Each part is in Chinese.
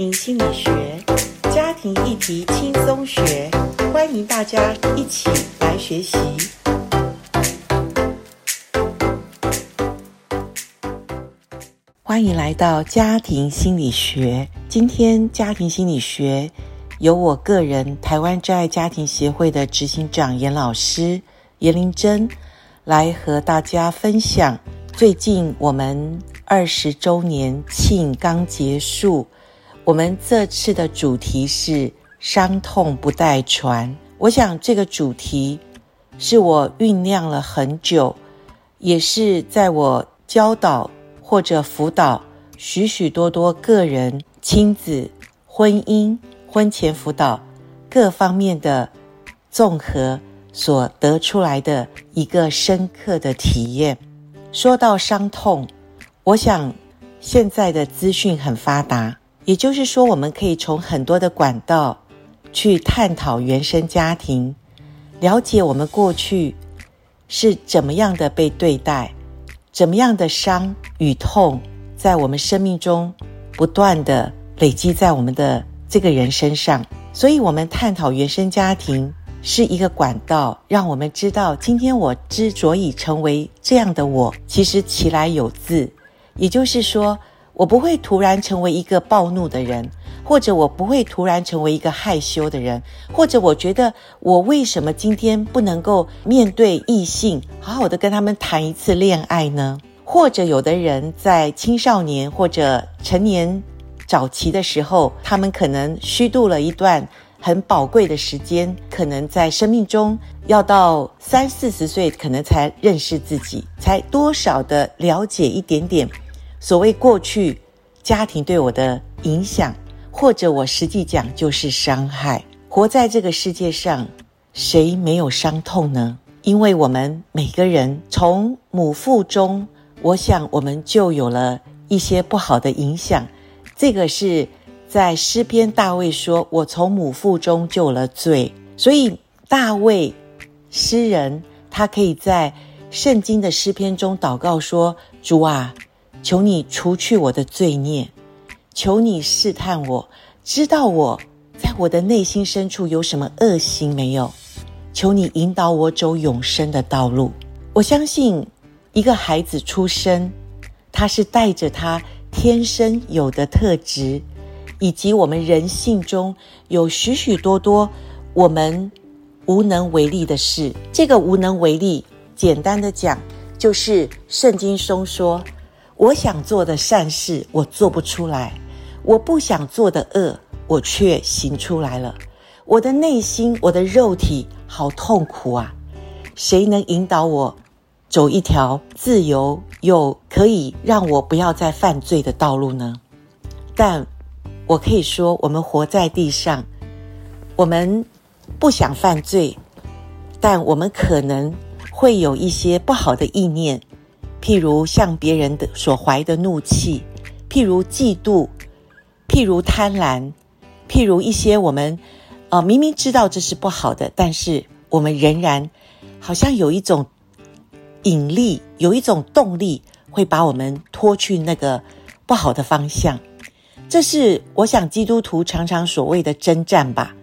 庭心理学，家庭议题轻松学，欢迎大家一起来学习。欢迎来到家庭心理学。今天家庭心理学由我个人台湾真爱家庭协会的执行长严老师严玲珍来和大家分享。最近我们二十周年庆刚结束，我们这次的主题是伤痛不带传。我想这个主题是我酝酿了很久，也是在我教导或者辅导许许多多个人、亲子、婚姻、婚前辅导各方面的综合所得出来的一个深刻的体验。说到伤痛，我想现在的资讯很发达，也就是说，我们可以从很多的管道去探讨原生家庭，了解我们过去是怎么样的被对待，怎么样的伤与痛在我们生命中不断的累积在我们的这个人身上，所以我们探讨原生家庭。是一个管道，让我们知道，今天我之所以成为这样的我，其实其来有自。也就是说，我不会突然成为一个暴怒的人，或者我不会突然成为一个害羞的人，或者我觉得我为什么今天不能够面对异性，好好的跟他们谈一次恋爱呢？或者有的人在青少年或者成年早期的时候，他们可能虚度了一段。很宝贵的时间，可能在生命中要到三四十岁，可能才认识自己，才多少的了解一点点所谓过去家庭对我的影响，或者我实际讲就是伤害。活在这个世界上，谁没有伤痛呢？因为我们每个人从母腹中，我想我们就有了一些不好的影响，这个是。在诗篇，大卫说：“我从母腹中就有了罪。”所以大卫诗人，他可以在圣经的诗篇中祷告说：“主啊，求你除去我的罪孽，求你试探我，知道我在我的内心深处有什么恶行没有？求你引导我走永生的道路。”我相信，一个孩子出生，他是带着他天生有的特质。以及我们人性中有许许多多我们无能为力的事，这个无能为力，简单的讲，就是圣经中说：“我想做的善事，我做不出来；我不想做的恶，我却行出来了。我的内心，我的肉体，好痛苦啊！谁能引导我走一条自由又可以让我不要再犯罪的道路呢？”但我可以说，我们活在地上，我们不想犯罪，但我们可能会有一些不好的意念，譬如向别人的所怀的怒气，譬如嫉妒，譬如贪婪，譬如一些我们呃明明知道这是不好的，但是我们仍然好像有一种引力，有一种动力，会把我们拖去那个不好的方向。这是我想基督徒常常所谓的征战吧。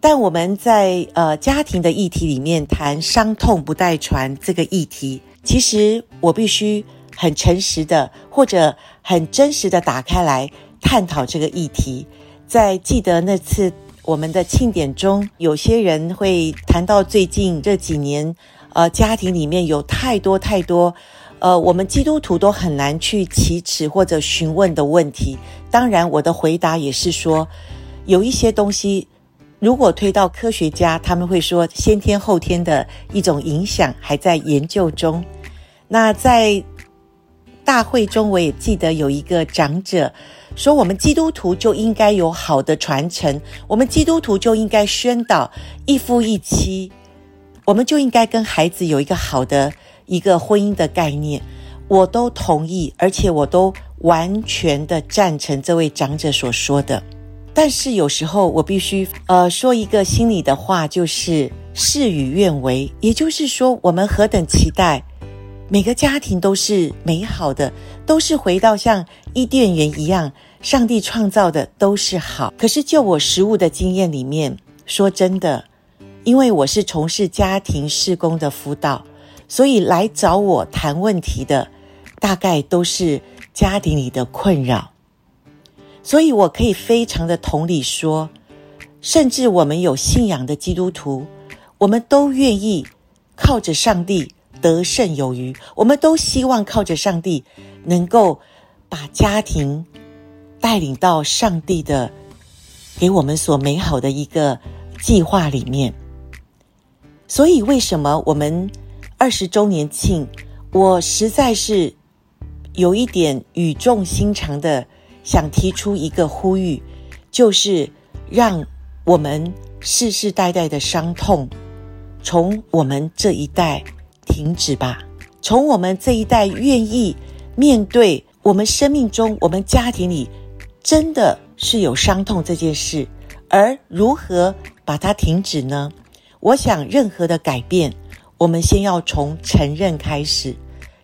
但我们在呃家庭的议题里面谈伤痛不带传这个议题，其实我必须很诚实的或者很真实的打开来探讨这个议题。在记得那次我们的庆典中，有些人会谈到最近这几年，呃，家庭里面有太多太多。呃，我们基督徒都很难去启齿或者询问的问题。当然，我的回答也是说，有一些东西，如果推到科学家，他们会说先天后天的一种影响还在研究中。那在大会中，我也记得有一个长者说，我们基督徒就应该有好的传承，我们基督徒就应该宣导一夫一妻，我们就应该跟孩子有一个好的。一个婚姻的概念，我都同意，而且我都完全的赞成这位长者所说的。但是有时候我必须呃说一个心里的话，就是事与愿违。也就是说，我们何等期待每个家庭都是美好的，都是回到像伊甸园一样，上帝创造的都是好。可是就我实务的经验里面，说真的，因为我是从事家庭事工的辅导，所以来找我谈问题的，大概都是家庭里的困扰。所以我可以非常的同理说，甚至我们有信仰的基督徒，我们都愿意靠着上帝得胜有余，我们都希望靠着上帝能够把家庭带领到上帝的给我们所美好的一个计划里面。所以为什么我们二十周年庆，我实在是有一点语重心长的。想提出一个呼吁，就是让我们世世代代的伤痛从我们这一代停止吧。从我们这一代愿意面对我们生命中、我们家庭里真的是有伤痛这件事，而如何把它停止呢？我想，任何的改变，我们先要从承认开始，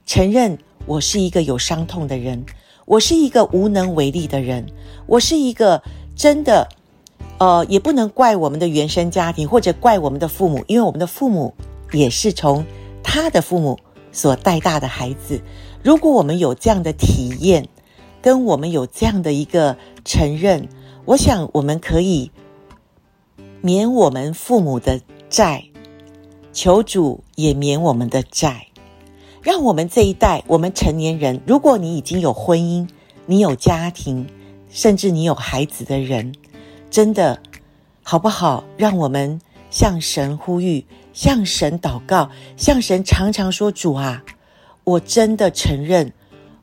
承认我是一个有伤痛的人。我是一个无能为力的人，我是一个真的，呃，也不能怪我们的原生家庭或者怪我们的父母，因为我们的父母也是从他的父母所带大的孩子。如果我们有这样的体验，跟我们有这样的一个承认，我想我们可以免我们父母的债，求主也免我们的债。让我们这一代，我们成年人，如果你已经有婚姻，你有家庭，甚至你有孩子的人，真的好不好？让我们向神呼吁，向神祷告，向神常常说：“主啊，我真的承认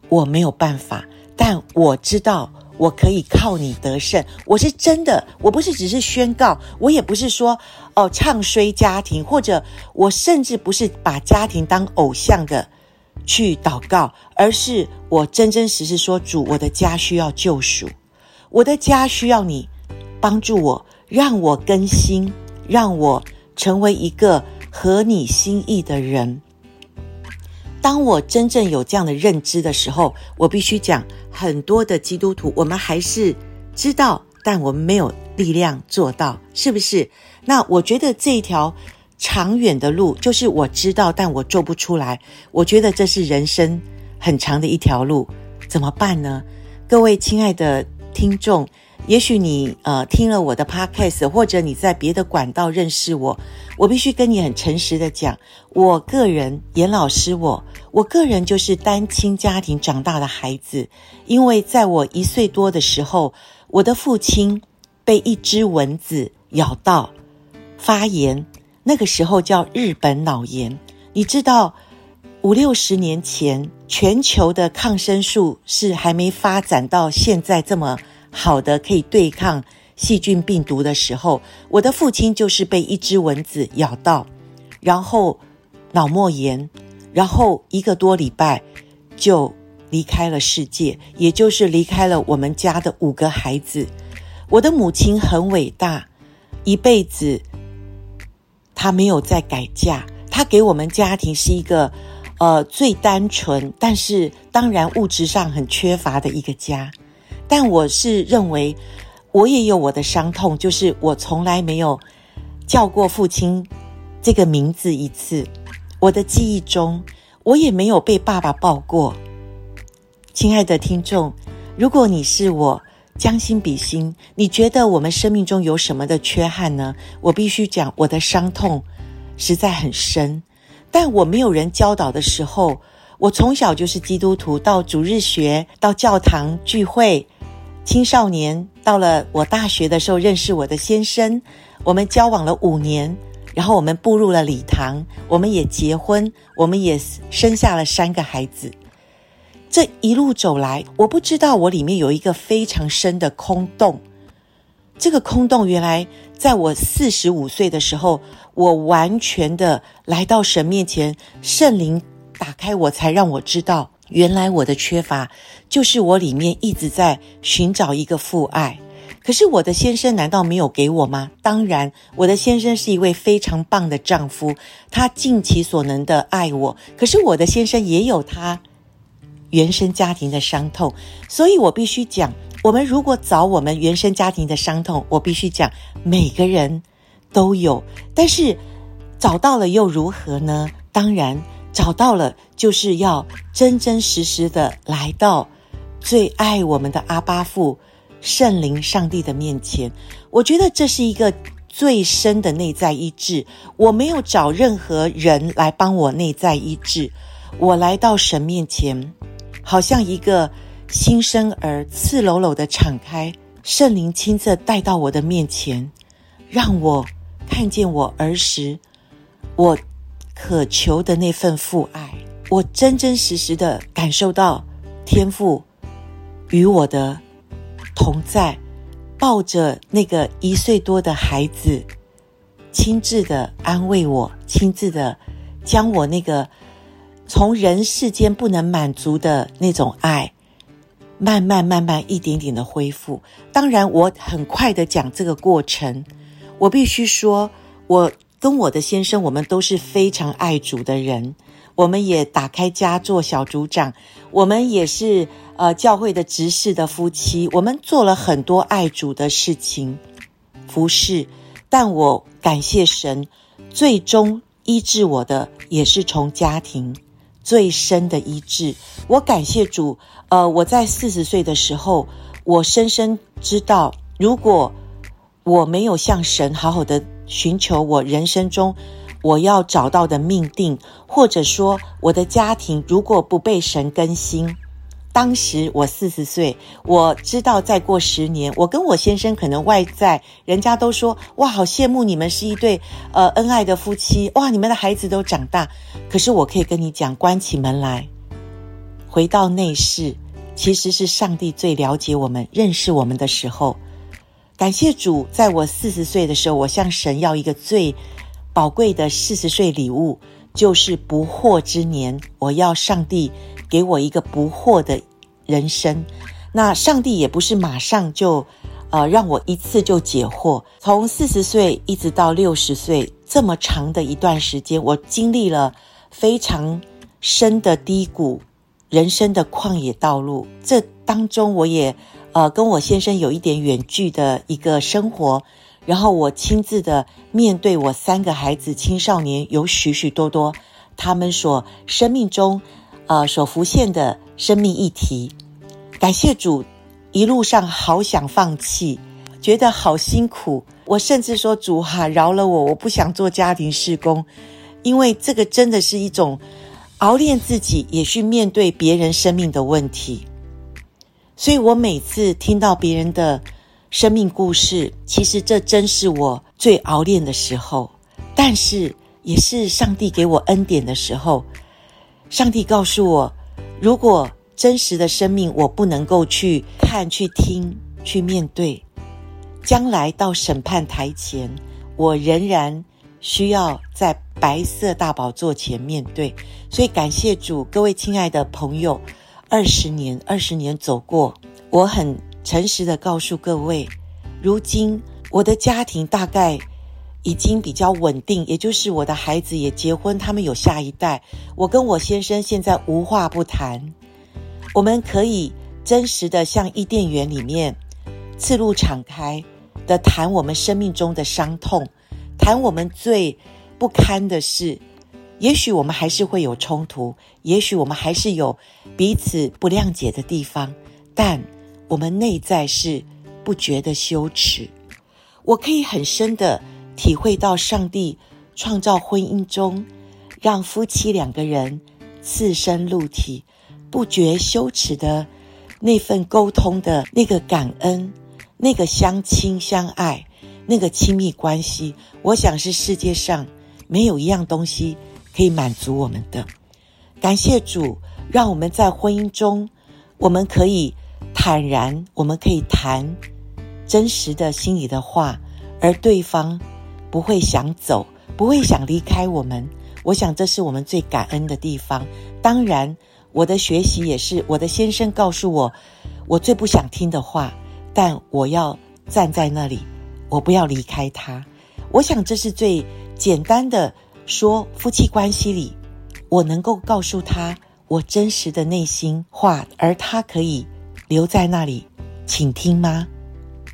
我没有办法，但我知道。”我可以靠你得胜，我是真的，我不是只是宣告，我也不是说哦唱衰家庭，或者我甚至不是把家庭当偶像的去祷告，而是我真真实实说，主，我的家需要救赎，我的家需要你帮助我，让我更新，让我成为一个合你心意的人。当我真正有这样的认知的时候，我必须讲。很多的基督徒，我们还是知道，但我们没有力量做到，是不是？那我觉得这一条长远的路，就是我知道，但我做不出来。我觉得这是人生很长的一条路，怎么办呢？各位亲爱的听众。也许你呃听了我的 podcast，或者你在别的管道认识我，我必须跟你很诚实的讲，我个人严老师我，我个人就是单亲家庭长大的孩子，因为在我一岁多的时候，我的父亲被一只蚊子咬到发炎，那个时候叫日本脑炎。你知道五六十年前全球的抗生素是还没发展到现在这么。好的，可以对抗细菌病毒的时候，我的父亲就是被一只蚊子咬到，然后脑膜炎，然后一个多礼拜就离开了世界，也就是离开了我们家的五个孩子。我的母亲很伟大，一辈子她没有再改嫁，她给我们家庭是一个呃最单纯，但是当然物质上很缺乏的一个家。但我是认为，我也有我的伤痛，就是我从来没有叫过父亲这个名字一次。我的记忆中，我也没有被爸爸抱过。亲爱的听众，如果你是我，将心比心，你觉得我们生命中有什么的缺憾呢？我必须讲，我的伤痛实在很深。但我没有人教导的时候，我从小就是基督徒，到主日学，到教堂聚会。青少年到了我大学的时候，认识我的先生，我们交往了五年，然后我们步入了礼堂，我们也结婚，我们也生下了三个孩子。这一路走来，我不知道我里面有一个非常深的空洞。这个空洞原来在我四十五岁的时候，我完全的来到神面前，圣灵打开我，才让我知道。原来我的缺乏，就是我里面一直在寻找一个父爱。可是我的先生难道没有给我吗？当然，我的先生是一位非常棒的丈夫，他尽其所能的爱我。可是我的先生也有他原生家庭的伤痛，所以我必须讲，我们如果找我们原生家庭的伤痛，我必须讲，每个人都有。但是找到了又如何呢？当然，找到了就是要真真实实的来到最爱我们的阿爸父圣灵上帝的面前。我觉得这是一个最深的内在医治。我没有找任何人来帮我内在医治，我来到神面前，好像一个。新生儿赤裸裸的敞开，圣灵亲自带到我的面前，让我看见我儿时我渴求的那份父爱，我真真实实的感受到天父与我的同在，抱着那个一岁多的孩子，亲自的安慰我，亲自的将我那个从人世间不能满足的那种爱。慢慢慢慢一点点的恢复。当然，我很快的讲这个过程。我必须说，我跟我的先生，我们都是非常爱主的人。我们也打开家做小组长，我们也是呃教会的执事的夫妻。我们做了很多爱主的事情，服侍。但我感谢神，最终医治我的也是从家庭。最深的医治，我感谢主。呃，我在四十岁的时候，我深深知道，如果我没有向神好好的寻求我人生中我要找到的命定，或者说我的家庭如果不被神更新。当时我四十岁，我知道再过十年，我跟我先生可能外在人家都说哇，好羡慕你们是一对呃恩爱的夫妻，哇，你们的孩子都长大。可是我可以跟你讲，关起门来，回到内室，其实是上帝最了解我们、认识我们的时候。感谢主，在我四十岁的时候，我向神要一个最宝贵的四十岁礼物，就是不惑之年，我要上帝。给我一个不惑的人生，那上帝也不是马上就，呃，让我一次就解惑。从四十岁一直到六十岁这么长的一段时间，我经历了非常深的低谷，人生的旷野道路。这当中，我也呃跟我先生有一点远距的一个生活，然后我亲自的面对我三个孩子，青少年有许许多多他们所生命中。呃，所浮现的生命议题，感谢主，一路上好想放弃，觉得好辛苦。我甚至说主哈，饶了我，我不想做家庭事工，因为这个真的是一种熬炼自己，也去面对别人生命的问题。所以我每次听到别人的生命故事，其实这真是我最熬炼的时候，但是也是上帝给我恩典的时候。上帝告诉我，如果真实的生命我不能够去看、去听、去面对，将来到审判台前，我仍然需要在白色大宝座前面对。所以感谢主，各位亲爱的朋友，二十年、二十年走过，我很诚实的告诉各位，如今我的家庭大概。已经比较稳定，也就是我的孩子也结婚，他们有下一代。我跟我先生现在无话不谈，我们可以真实的像伊甸园里面，赤露敞开的谈我们生命中的伤痛，谈我们最不堪的事。也许我们还是会有冲突，也许我们还是有彼此不谅解的地方，但我们内在是不觉得羞耻。我可以很深的。体会到上帝创造婚姻中，让夫妻两个人赤身露体，不觉羞耻的那份沟通的那个感恩，那个相亲相爱，那个亲密关系，我想是世界上没有一样东西可以满足我们的。感谢主，让我们在婚姻中，我们可以坦然，我们可以谈真实的心里的话，而对方。不会想走，不会想离开我们。我想这是我们最感恩的地方。当然，我的学习也是我的先生告诉我，我最不想听的话，但我要站在那里，我不要离开他。我想这是最简单的说夫妻关系里，我能够告诉他我真实的内心话，而他可以留在那里倾听吗？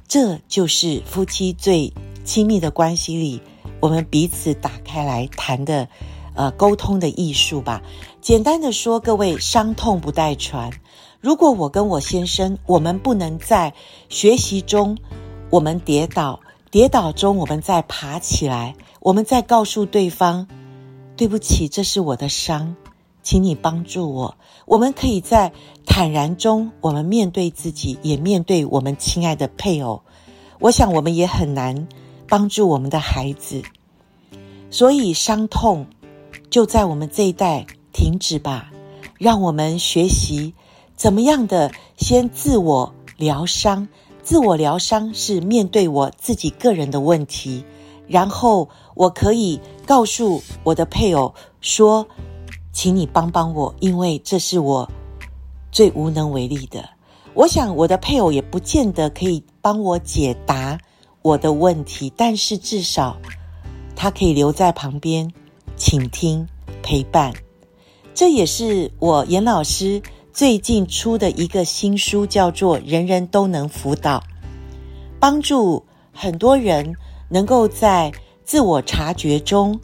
这就是夫妻最亲密的关系里，我们彼此打开来谈的，呃，沟通的艺术吧。简单的说，各位，伤痛不带传。如果我跟我先生，我们不能在学习中，我们跌倒，跌倒中我们再爬起来，我们再告诉对方，对不起，这是我的伤，请你帮助我。我们可以在坦然中，我们面对自己，也面对我们亲爱的配偶。我想我们也很难帮助我们的孩子，所以伤痛就在我们这一代停止吧，让我们学习。怎么样的先自我疗伤？自我疗伤是面对我自己个人的问题，然后我可以告诉我的配偶说：“请你帮帮我，因为这是我最无能为力的。”我想我的配偶也不见得可以帮我解答我的问题，但是至少他可以留在旁边倾听陪伴。这也是我严老师。最近出的一个新书叫做《人人都能辅导》，帮助很多人能够在自我察觉中，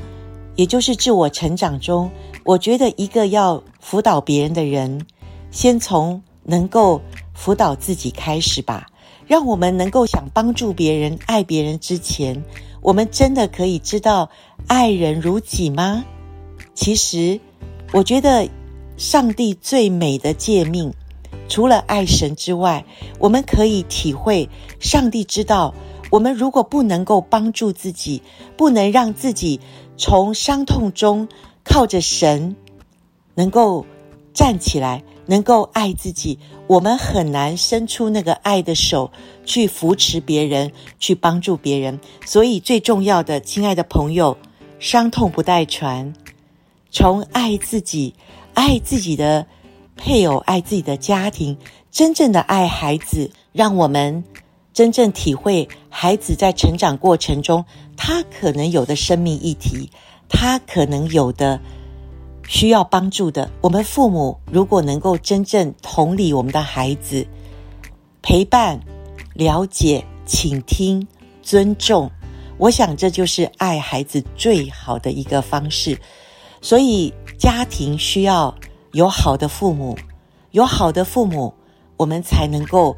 也就是自我成长中。我觉得一个要辅导别人的人，先从能够辅导自己开始吧。让我们能够想帮助别人、爱别人之前，我们真的可以知道爱人如己吗？其实，我觉得。上帝最美的诫命，除了爱神之外，我们可以体会，上帝知道，我们如果不能够帮助自己，不能让自己从伤痛中靠着神能够站起来，能够爱自己，我们很难伸出那个爱的手去扶持别人，去帮助别人。所以最重要的，亲爱的朋友，伤痛不带传，从爱自己。爱自己的配偶，爱自己的家庭，真正的爱孩子，让我们真正体会孩子在成长过程中，他可能有的生命议题，他可能有的需要帮助的。我们父母如果能够真正同理我们的孩子，陪伴、了解、倾听、尊重，我想这就是爱孩子最好的一个方式。所以。家庭需要有好的父母，有好的父母，我们才能够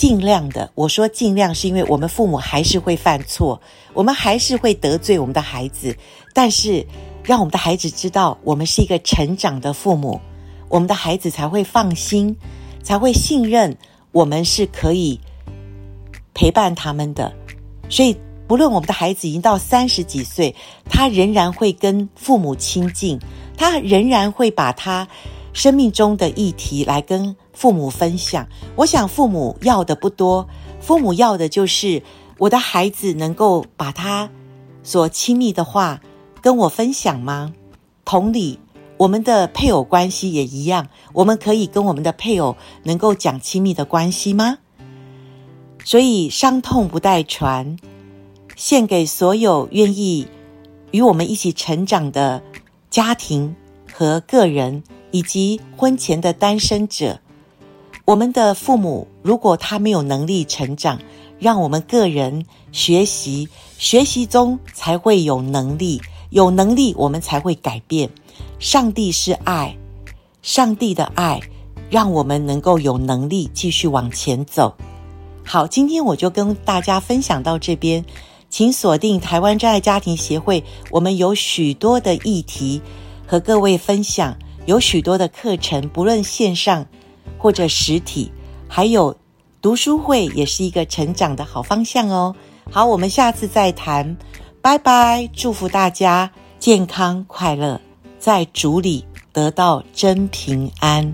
尽量的。我说尽量，是因为我们父母还是会犯错，我们还是会得罪我们的孩子。但是，让我们的孩子知道，我们是一个成长的父母，我们的孩子才会放心，才会信任我们是可以陪伴他们的。所以，不论我们的孩子已经到三十几岁，他仍然会跟父母亲近。他仍然会把他生命中的议题来跟父母分享。我想父母要的不多，父母要的就是我的孩子能够把他所亲密的话跟我分享吗？同理，我们的配偶关系也一样，我们可以跟我们的配偶能够讲亲密的关系吗？所以，伤痛不带传，献给所有愿意与我们一起成长的。家庭和个人，以及婚前的单身者，我们的父母如果他没有能力成长，让我们个人学习，学习中才会有能力，有能力我们才会改变。上帝是爱，上帝的爱让我们能够有能力继续往前走。好，今天我就跟大家分享到这边。请锁定台湾真爱家庭协会，我们有许多的议题和各位分享，有许多的课程，不论线上或者实体，还有读书会，也是一个成长的好方向哦。好，我们下次再谈，拜拜，祝福大家健康快乐，在主里得到真平安。